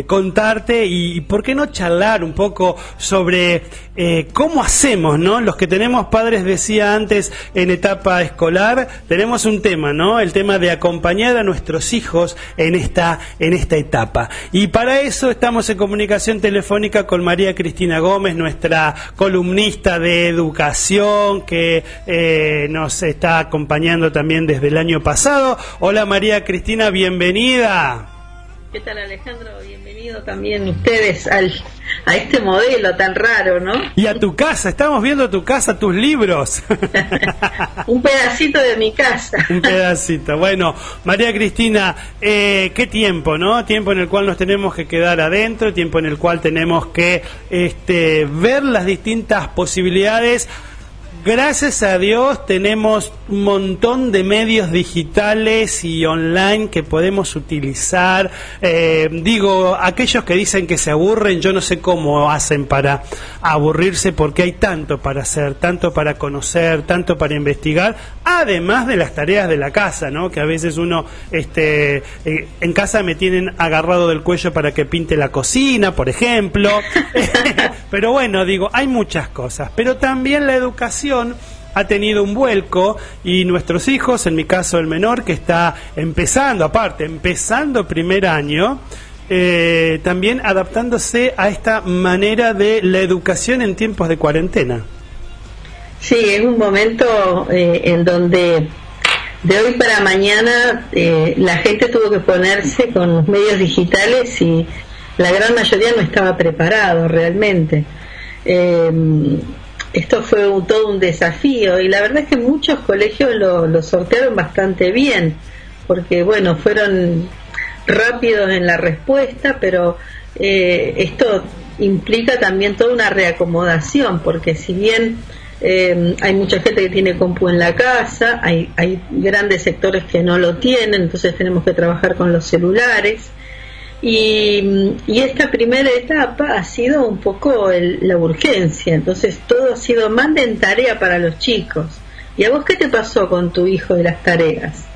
Eh, contarte y, por qué no charlar un poco sobre eh, cómo hacemos, ¿no? Los que tenemos padres, decía antes, en etapa escolar, tenemos un tema, ¿no? El tema de acompañar a nuestros hijos en esta, en esta etapa. Y para eso estamos en comunicación telefónica con María Cristina Gómez, nuestra columnista de educación, que eh, nos está acompañando también desde el año pasado. Hola María Cristina, bienvenida. ¿Qué tal Alejandro? También ustedes al, a este modelo tan raro, ¿no? Y a tu casa, estamos viendo tu casa, tus libros. Un pedacito de mi casa. Un pedacito. Bueno, María Cristina, eh, qué tiempo, ¿no? Tiempo en el cual nos tenemos que quedar adentro, tiempo en el cual tenemos que este, ver las distintas posibilidades Gracias a Dios tenemos un montón de medios digitales y online que podemos utilizar. Eh, digo, aquellos que dicen que se aburren, yo no sé cómo hacen para aburrirse porque hay tanto para hacer, tanto para conocer, tanto para investigar, además de las tareas de la casa, ¿no? Que a veces uno, este, eh, en casa me tienen agarrado del cuello para que pinte la cocina, por ejemplo. Pero bueno, digo, hay muchas cosas. Pero también la educación ha tenido un vuelco y nuestros hijos, en mi caso el menor, que está empezando, aparte, empezando primer año, eh, también adaptándose a esta manera de la educación en tiempos de cuarentena. Sí, es un momento eh, en donde de hoy para mañana eh, la gente tuvo que ponerse con los medios digitales y la gran mayoría no estaba preparado realmente esto fue todo un desafío y la verdad es que muchos colegios lo, sortearon bastante bien, porque bueno, fueron rápidos en la respuesta, pero eh, esto implica también toda una reacomodación, porque si bien eh, hay mucha gente que tiene compu en la casa, hay, hay grandes sectores que no lo tienen, entonces tenemos que trabajar con los celulares. Y, esta primera etapa ha sido un poco la urgencia, entonces todo ha sido más de tarea para los chicos. ¿Y a vos qué te pasó con tu hijo de las tareas?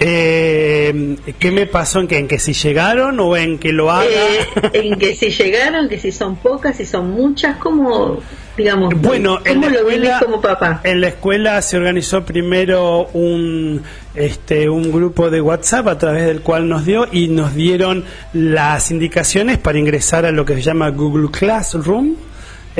Eh, ¿Qué me pasó? ¿En que, ¿En que si llegaron o en que lo haga? Eh, en que si llegaron, que si son pocas, si son muchas, ¿cómo, digamos, bueno, en la lo escuela, como papá? En la escuela se organizó primero un, este, un grupo de WhatsApp a través del cual nos dio y nos dieron las indicaciones para ingresar a lo que se llama Google Classroom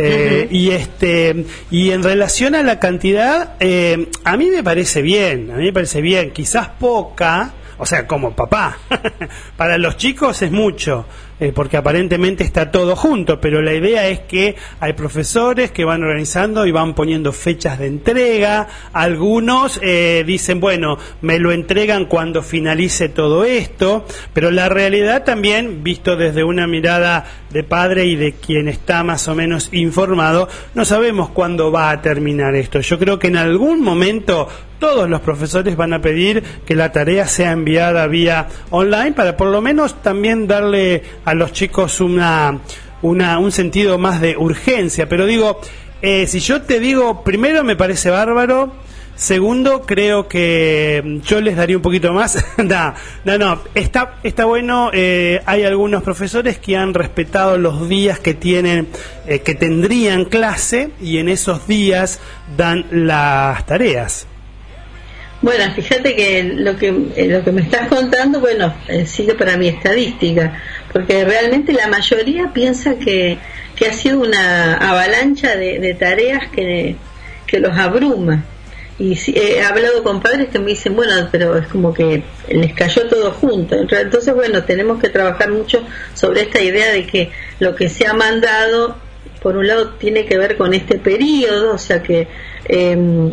eh, y este y en relación a la cantidad, eh, a mí me parece bien, a mí me parece bien, quizás poca, o sea, como papá. Para los chicos es mucho, eh, porque aparentemente está todo junto, pero la idea es que hay profesores que van organizando y van poniendo fechas de entrega, algunos eh, dicen, bueno, me lo entregan cuando finalice todo esto, pero la realidad también, visto desde una mirada de padre y de quien está más o menos informado, no sabemos cuándo va a terminar esto. Yo creo que en algún momento todos los profesores van a pedir que la tarea sea enviada vía online para por lo menos también darle a los chicos una, una, un sentido más de urgencia. Pero digo, eh, si yo te digo, primero me parece bárbaro, segundo creo que yo les daría un poquito más. no, no, no, está, está bueno, eh, hay algunos profesores que han respetado los días que tienen, eh, que tendrían clase y en esos días dan las tareas. Bueno, fíjate que lo que lo que me estás contando, bueno, sigue para mi estadística porque realmente la mayoría piensa que, que ha sido una avalancha de, tareas que, que, los abruma. Y he hablado con padres que me dicen, bueno, pero es como que les cayó todo junto. Entonces, bueno, tenemos que trabajar mucho sobre esta idea de que lo que se ha mandado, por un lado, tiene que ver con este periodo, o sea que eh,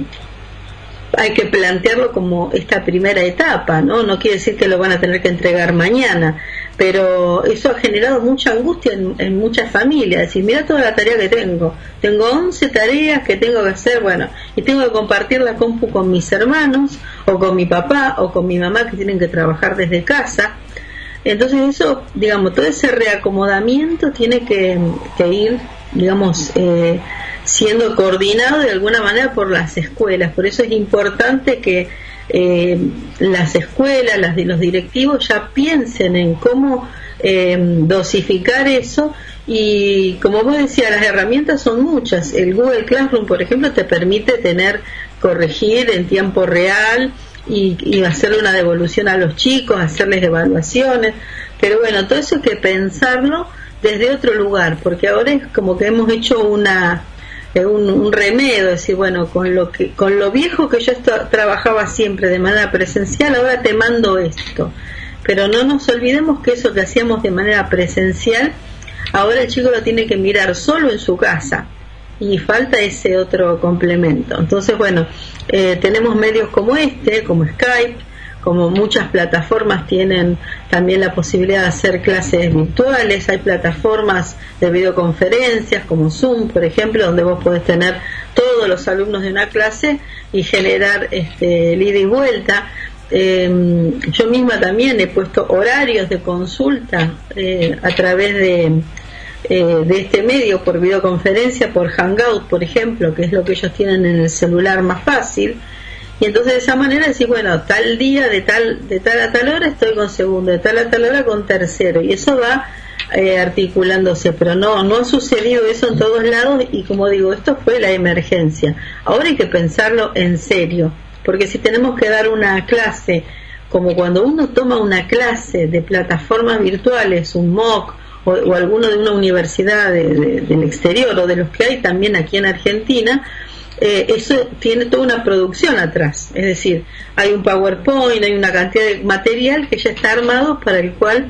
hay que plantearlo como esta primera etapa, ¿no? No quiere decir que lo van a tener que entregar mañana, pero eso ha generado mucha angustia en, muchas familias. Decir, mira toda la tarea que tengo. Tengo 11 tareas que tengo que hacer, bueno, y tengo que compartir la compu con mis hermanos, o con mi papá, o con mi mamá que tienen que trabajar desde casa. Entonces eso, digamos, todo ese reacomodamiento tiene que, ir, digamos, eh, siendo coordinado de alguna manera por las escuelas. Por eso es importante que eh, las escuelas, las los directivos ya piensen en cómo eh, dosificar eso y como vos decías, las herramientas son muchas. El Google Classroom, por ejemplo, te permite tener, corregir en tiempo real y, y hacerle una devolución a los chicos, hacerles evaluaciones. Pero bueno, todo eso hay que pensarlo desde otro lugar, porque ahora es como que hemos hecho una un, un, remedio, decir, bueno, con lo que con lo viejo que yo trabajaba siempre de manera presencial, ahora te mando esto. Pero no nos olvidemos que eso que hacíamos de manera presencial, ahora el chico lo tiene que mirar solo en su casa y falta ese otro complemento. Entonces, bueno, eh, tenemos medios como este, como Skype, como muchas plataformas tienen también la posibilidad de hacer clases virtuales, hay plataformas de videoconferencias como Zoom, por ejemplo, donde vos podés tener todos los alumnos de una clase y generar este, ida y vuelta. Em, yo misma también he puesto horarios de consulta eh, a través de, eh, de este medio por videoconferencia, por Hangout, por ejemplo, que es lo que ellos tienen en el celular más fácil y entonces de esa manera decir, bueno, tal día de tal de tal a tal hora estoy con segundo, de tal a tal hora con tercero y eso va eh, articulándose, pero no no ha sucedido eso en todos lados y como digo, esto fue la emergencia. Ahora hay que pensarlo en serio, porque si tenemos que dar una clase como cuando uno toma una clase de plataformas virtuales, un MOOC o, alguno de una universidad del exterior o de los que hay también aquí en Argentina, eh, eso tiene toda una producción atrás. Es decir, hay un PowerPoint, hay una cantidad de material que ya está armado para el cual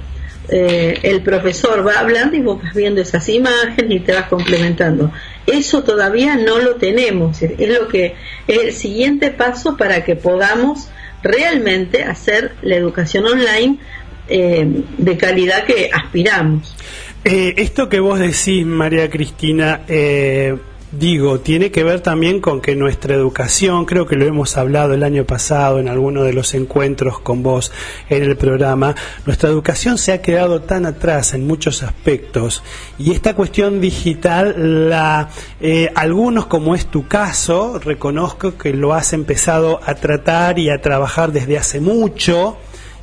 eh, el profesor va hablando y vos vas viendo esas imágenes y te vas complementando. Eso todavía no lo tenemos. Es lo que es el siguiente paso para que podamos realmente hacer la educación online eh, de calidad que aspiramos. esto que vos decís, María Cristina, eh, digo, tiene que ver también con que nuestra educación, creo que lo hemos hablado el año pasado en alguno de los encuentros con vos en el programa, nuestra educación se ha quedado tan atrás en muchos aspectos y esta cuestión digital, la, eh, algunos como es tu caso, reconozco que lo has empezado a tratar y a trabajar desde hace mucho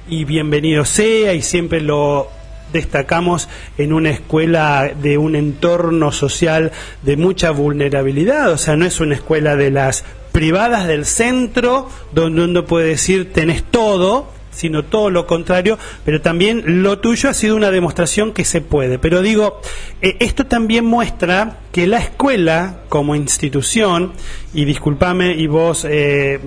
y bienvenido sea y siempre lo destacamos en una escuela de un entorno social de mucha vulnerabilidad, o sea, no es una escuela de las privadas del centro donde uno puede decir tenés todo, sino todo lo contrario, pero también lo tuyo ha sido una demostración que se puede. Pero digo, eh, esto también muestra que la escuela como institución, y discúlpame y vos eh,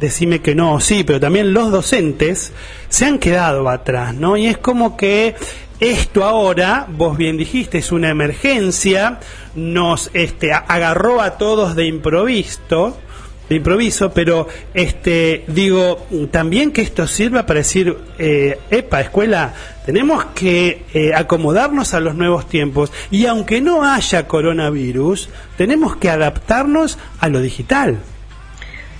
decime que no, sí, pero también los docentes se han quedado atrás, ¿no? Y es como que esto ahora, vos bien dijiste, es una emergencia, nos este, agarró a todos de improviso, de improviso, pero este, digo, también que esto sirva para decir, eh, epa, escuela, tenemos que eh, acomodarnos a los nuevos tiempos y aunque no haya coronavirus, tenemos que adaptarnos a lo digital.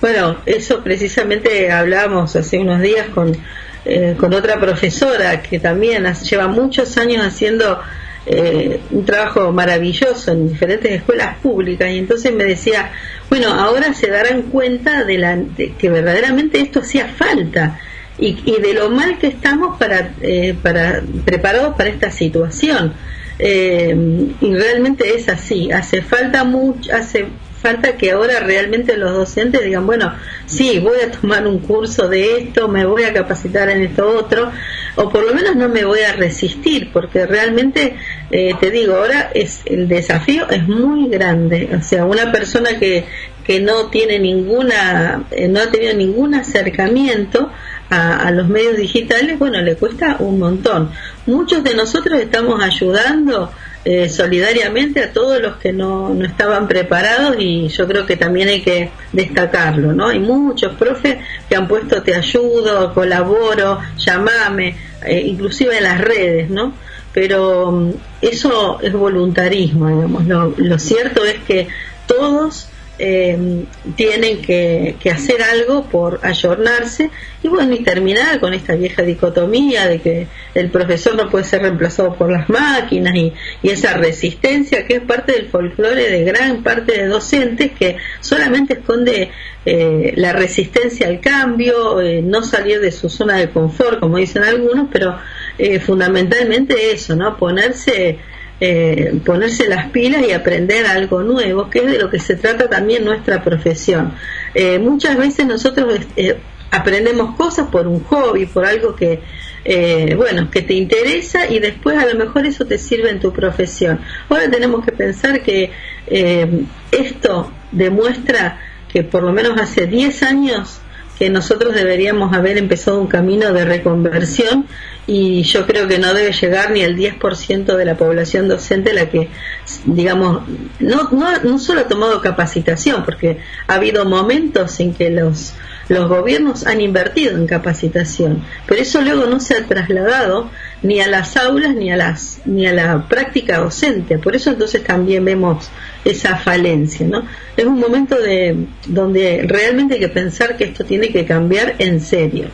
Bueno, eso precisamente hablábamos hace unos días con eh, con otra profesora que también lleva muchos años haciendo eh, un trabajo maravilloso en diferentes escuelas públicas y entonces me decía, bueno, ahora se darán cuenta de, la, que verdaderamente esto hacía falta y, de lo mal que estamos para, eh, para preparados para esta situación. y realmente es así, hace falta mucho, hace falta que ahora realmente los docentes digan, bueno, sí, voy a tomar un curso de esto, me voy a capacitar en esto otro, o por lo menos no me voy a resistir, porque realmente, eh, te digo, ahora es el desafío es muy grande. O sea, una persona que, que no tiene ninguna, eh, no ha tenido ningún acercamiento a, a, los medios digitales, bueno, le cuesta un montón. Muchos de nosotros estamos ayudando eh, solidariamente a todos los que no, no estaban preparados y yo creo que también hay que destacarlo, ¿no? Hay muchos profes que han puesto te ayudo, colaboro, llamame, eh, inclusive en las redes, ¿no? Pero mm, eso es voluntarismo, digamos. Lo, lo cierto es que todos eh, tienen que, hacer algo por ayornarse y bueno, y terminar con esta vieja dicotomía de que el profesor no puede ser reemplazado por las máquinas y, esa resistencia que es parte del folclore de gran parte de docentes que solamente esconde eh, la resistencia al cambio, eh, no salir de su zona de confort, como dicen algunos, pero eh, fundamentalmente eso, ¿no? Ponerse eh, ponerse las pilas y aprender algo nuevo, que es de lo que se trata también nuestra profesión. Eh, muchas veces nosotros eh, aprendemos cosas por un hobby, por algo que, bueno, que te interesa y después a lo mejor eso te sirve en tu profesión. Ahora tenemos que pensar que esto demuestra que por lo menos hace 10 años que nosotros deberíamos haber empezado un camino de reconversión y yo creo que no debe llegar ni el 10% de la población docente la que, digamos, no, no, no solo ha tomado capacitación, porque ha habido momentos en que los, los gobiernos han invertido en capacitación, pero eso luego no se ha trasladado ni a las aulas ni a las ni a la práctica docente. Por eso entonces también vemos esa falencia, ¿no? Es un momento de donde realmente hay que pensar que esto tiene que cambiar en serio.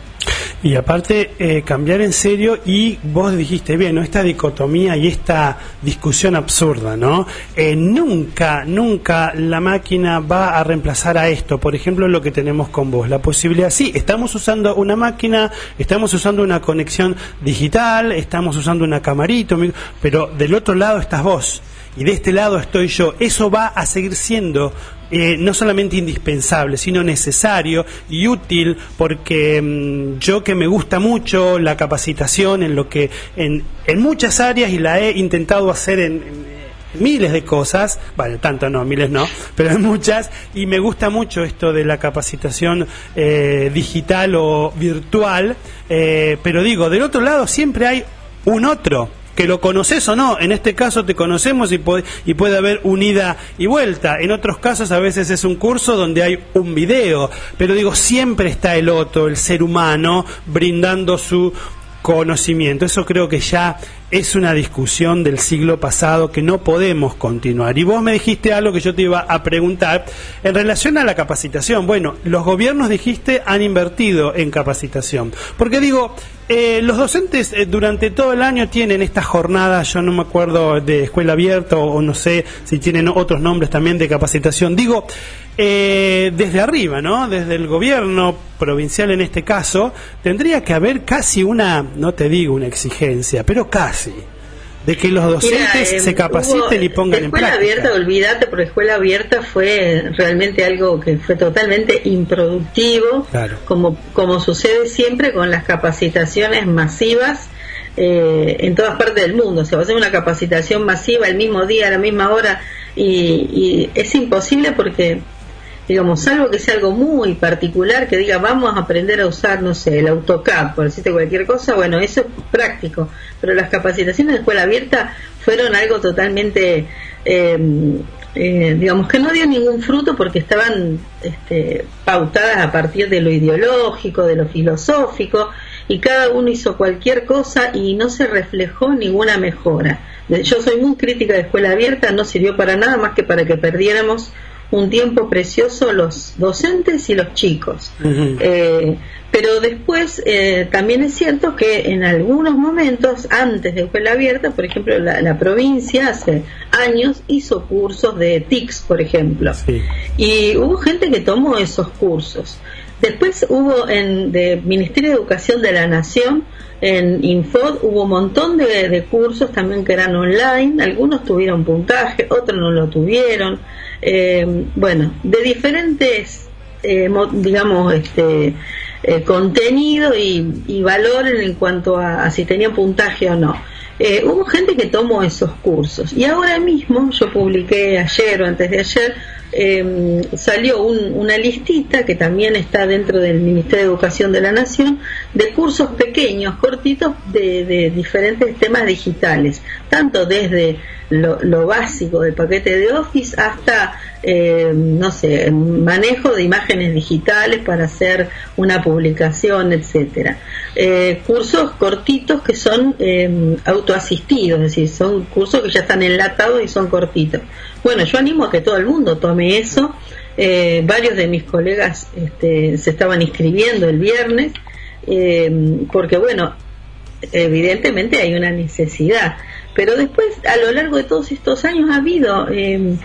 Y aparte, eh, cambiar en serio y vos dijiste, bien, ¿no? esta dicotomía y esta discusión absurda, ¿no? Eh, nunca, nunca la máquina va a reemplazar a esto. Por ejemplo, lo que tenemos con vos, la posibilidad, sí, estamos usando una máquina, estamos usando una conexión digital, estamos usando una camarita, pero del otro lado estás vos y de este lado estoy yo. Eso va a seguir siendo eh, no solamente indispensable, sino necesario y útil, porque mm, yo que me gusta mucho la capacitación en lo que en, en muchas áreas y la he intentado hacer en, miles de cosas, vale, tanto no, miles no, pero en muchas, y me gusta mucho esto de la capacitación eh, digital o virtual, eh, pero digo, del otro lado siempre hay un otro que lo conoces o no. En este caso te conocemos y puede, y puede haber unida y vuelta. En otros casos a veces es un curso donde hay un video. Pero digo, siempre está el otro, el ser humano, brindando su conocimiento. Eso creo que ya es una discusión del siglo pasado que no podemos continuar. Y vos me dijiste algo que yo te iba a preguntar en relación a la capacitación. Bueno, los gobiernos, dijiste, han invertido en capacitación. Porque digo, eh, los docentes eh, durante todo el año tienen esta jornada, yo no me acuerdo de escuela abierta o, no sé si tienen otros nombres también de capacitación. Digo, eh, desde arriba, ¿no? Desde el gobierno provincial en este caso, tendría que haber casi una, no te digo una exigencia, pero casi de que los docentes se capaciten y pongan en práctica. Escuela abierta, olvídate, porque escuela abierta fue realmente algo que fue totalmente improductivo, como, como sucede siempre con las capacitaciones masivas eh, en todas partes del mundo. Se va a hacer una capacitación masiva el mismo día, a la misma hora, y es imposible porque digamos, salvo que sea algo muy particular, que diga, vamos a aprender a usar, no sé, el AutoCAD, por decirte cualquier cosa, bueno, eso es práctico, pero las capacitaciones de escuela abierta fueron algo totalmente, em, eh, digamos, que no dio ningún fruto porque estaban este, pautadas a partir de lo ideológico, de lo filosófico, y cada uno hizo cualquier cosa y no se reflejó ninguna mejora. Yo soy muy crítica de escuela abierta, no sirvió para nada más que para que perdiéramos un tiempo precioso los docentes y los chicos. Eh, pero después eh, también es cierto que en algunos momentos, antes de escuela abierta, por ejemplo, la, provincia hace años hizo cursos de TICS, por ejemplo. Y hubo gente que tomó esos cursos. Después hubo en de Ministerio de Educación de la Nación, en Infod, hubo un montón de, de cursos también que eran online, algunos tuvieron puntaje, otros no lo tuvieron eh, bueno, de diferentes, eh, digamos, este, eh, contenido y, valor en cuanto a, si tenía puntaje o no. Eh, hubo gente que tomó esos cursos. Y ahora mismo yo publiqué ayer o antes de ayer eh, salió una listita que también está dentro del Ministerio de Educación de la Nación de cursos pequeños, cortitos de, diferentes temas digitales, tanto desde lo, básico del paquete de Office hasta, eh, no sé, manejo de imágenes digitales para hacer una publicación, etcétera. Eh, cursos cortitos que son eh, autoasistidos, es decir, son cursos que ya están enlatados y son cortitos. Bueno, yo animo a que todo el mundo tome eso. Eh, varios de mis colegas este, se estaban inscribiendo el viernes, eh, porque bueno, evidentemente hay una necesidad. Pero después, a lo largo de todos estos años, ha habido eh,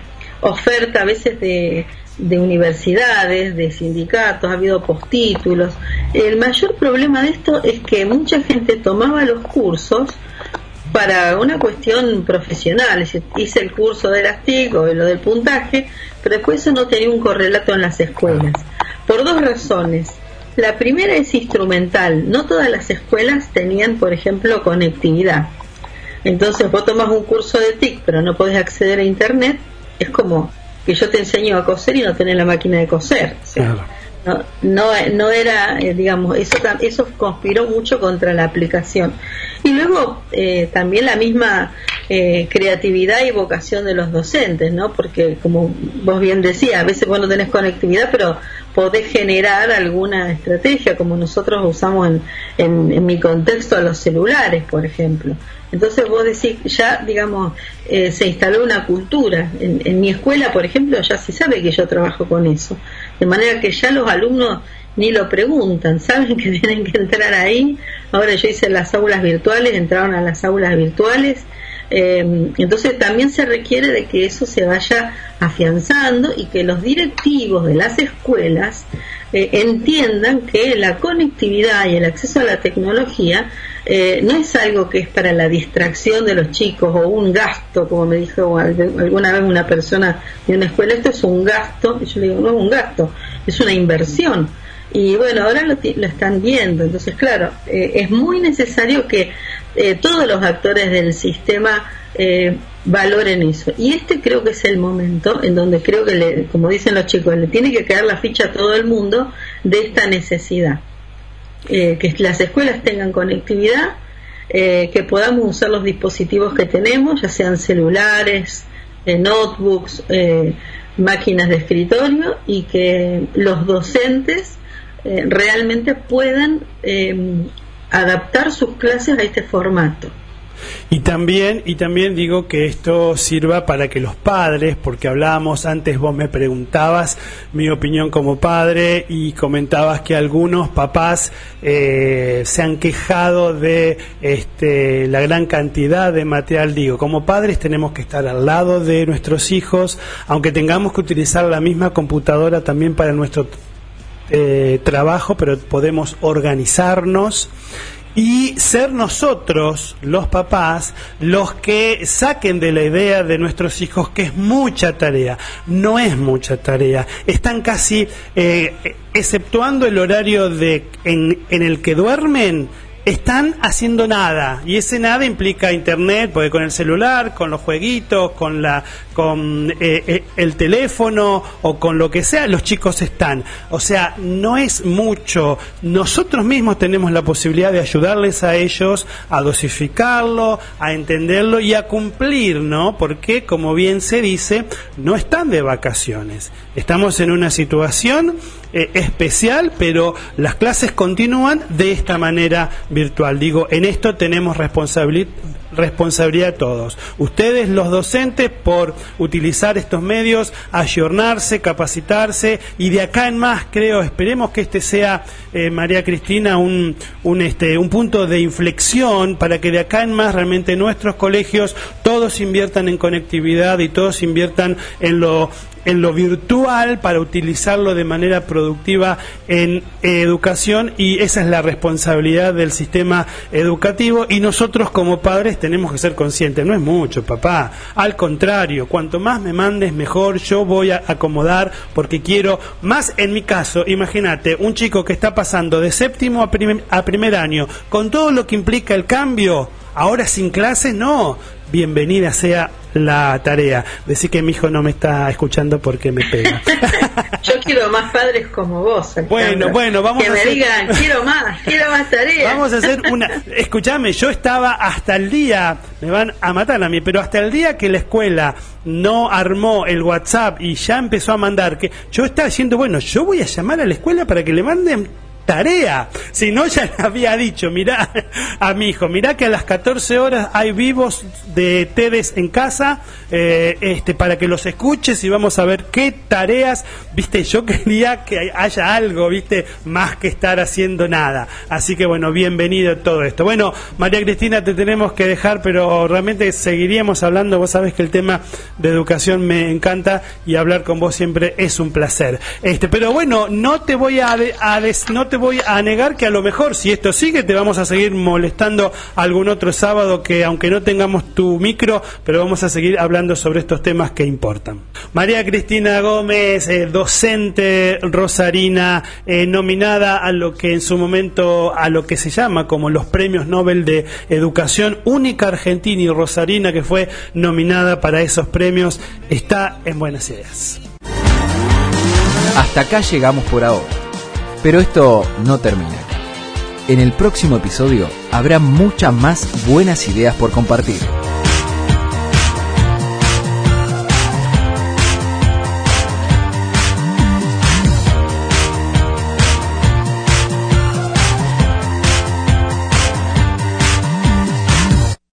oferta a veces de, de universidades, de sindicatos, ha habido postítulos. El mayor problema de esto es que mucha gente tomaba los cursos para una cuestión profesional. Hice el curso de las TIC o lo del puntaje, pero después eso no tenía un correlato en las escuelas. Por dos razones. La primera es instrumental. No todas las escuelas tenían, por ejemplo, conectividad. Entonces vos tomas un curso de TIC, pero no podés acceder a Internet. Es como que yo te enseño a coser y no tenés la máquina de coser. No, no, no era, eh, digamos, eso, eso conspiró mucho contra la aplicación. Y luego eh, también la misma eh, creatividad y vocación de los docentes, ¿no? Porque como vos bien decías, a veces vos no tenés conectividad, pero podés generar alguna estrategia, como nosotros usamos en, en, mi contexto a los celulares, por ejemplo. Entonces vos decís, ya, digamos, eh, se instaló una cultura. En, en mi escuela, por ejemplo, ya se sabe que yo trabajo con eso. De manera que ya los alumnos ni lo preguntan, saben que tienen que entrar ahí. Ahora yo hice las aulas virtuales, entraron a las aulas virtuales. Eh, entonces también se requiere de que eso se vaya afianzando y que los directivos de las escuelas eh, entiendan que la conectividad y el acceso a la tecnología eh, no es algo que es para la distracción de los chicos o un gasto, como me dijo alguna vez una persona de una escuela, esto es un gasto, y yo le digo, no es un gasto, es una inversión y bueno, ahora lo, están viendo. Entonces, claro, eh, es muy necesario que eh, todos los actores del sistema eh, valoren eso. Y este creo que es el momento en donde creo que, le, como dicen los chicos, le tiene que quedar la ficha a todo el mundo de esta necesidad. Que las escuelas tengan conectividad, que podamos usar los dispositivos que tenemos, ya sean celulares, notebooks, máquinas de escritorio, y que los docentes eh, realmente puedan eh, adaptar sus clases a este formato. Y también, y también digo que esto sirva para que los padres, porque hablábamos antes, vos me preguntabas mi opinión como padre y comentabas que algunos papás eh, se han quejado de este, la gran cantidad de material. Digo, como padres tenemos que estar al lado de nuestros hijos, aunque tengamos que utilizar la misma computadora también para nuestro eh, trabajo, pero podemos organizarnos y ser nosotros, los papás, los que saquen de la idea de nuestros hijos que es mucha tarea. No es mucha tarea. Están casi, eh, exceptuando el horario de, en, en el que duermen, están haciendo nada y ese nada implica internet porque con el celular con los jueguitos con la con eh, eh, el teléfono o con lo que sea los chicos están. O sea no es mucho. Nosotros mismos tenemos la posibilidad de ayudarles a ellos a dosificarlo a entenderlo y a cumplir no porque como bien se dice no están de vacaciones. Estamos en una situación eh, especial, pero las clases continúan de esta manera virtual. Digo, en esto tenemos responsabilidad responsabilidad todos. Ustedes, los docentes, por utilizar estos medios, ayornarse, capacitarse y de acá en más, creo, esperemos que este sea, eh, María Cristina, un, un, este, un punto de inflexión para que de acá en más realmente nuestros colegios todos inviertan en conectividad y todos inviertan en lo en lo virtual para utilizarlo de manera productiva en educación y esa es la responsabilidad del sistema educativo. Y nosotros como padres tenemos que ser conscientes, no es mucho papá, al contrario, cuanto más me mandes mejor, yo voy a acomodar porque quiero, más en mi caso, imagínate, un chico que está pasando de séptimo a a primer año, con todo lo que implica el cambio, ahora sin clases, no. Bienvenida sea la tarea. Decir que mi hijo no me está escuchando porque me pega. Yo quiero más padres como vos. Bueno, bueno, vamos que a me digan, quiero más, quiero más tareas. Vamos a hacer una. Escúchame, yo estaba hasta el día, me van a matar a mí, pero hasta el día que la escuela no armó el WhatsApp y ya empezó a mandar, que yo estaba diciendo, bueno, yo voy a llamar a la escuela para que le manden tarea. Si no, ya le había dicho, mirá a mi hijo, mirá que a las 14 horas hay vivos de TEDes en casa, eh, este, para que los escuches y vamos a ver qué tareas, viste, yo quería que haya algo, viste, más que estar haciendo nada. Así que bueno, bienvenido todo esto. Bueno, María Cristina, te tenemos que dejar, pero realmente seguiríamos hablando, vos sabés que el tema de educación me encanta y hablar con vos siempre es un placer. Este, pero bueno, no te voy a, a no te voy a negar que a lo mejor si esto sigue te vamos a seguir molestando algún otro sábado que aunque no tengamos tu micro, pero vamos a seguir hablando sobre estos temas que importan. María Cristina Gómez, eh, docente rosarina, eh, nominada a lo que en su momento, a lo que se llama como los premios Nobel de Educación, única argentina y rosarina que fue nominada para esos premios, está en Buenas Ideas. Hasta acá llegamos por ahora. Pero esto no termina. En el próximo episodio habrá muchas más buenas ideas por compartir.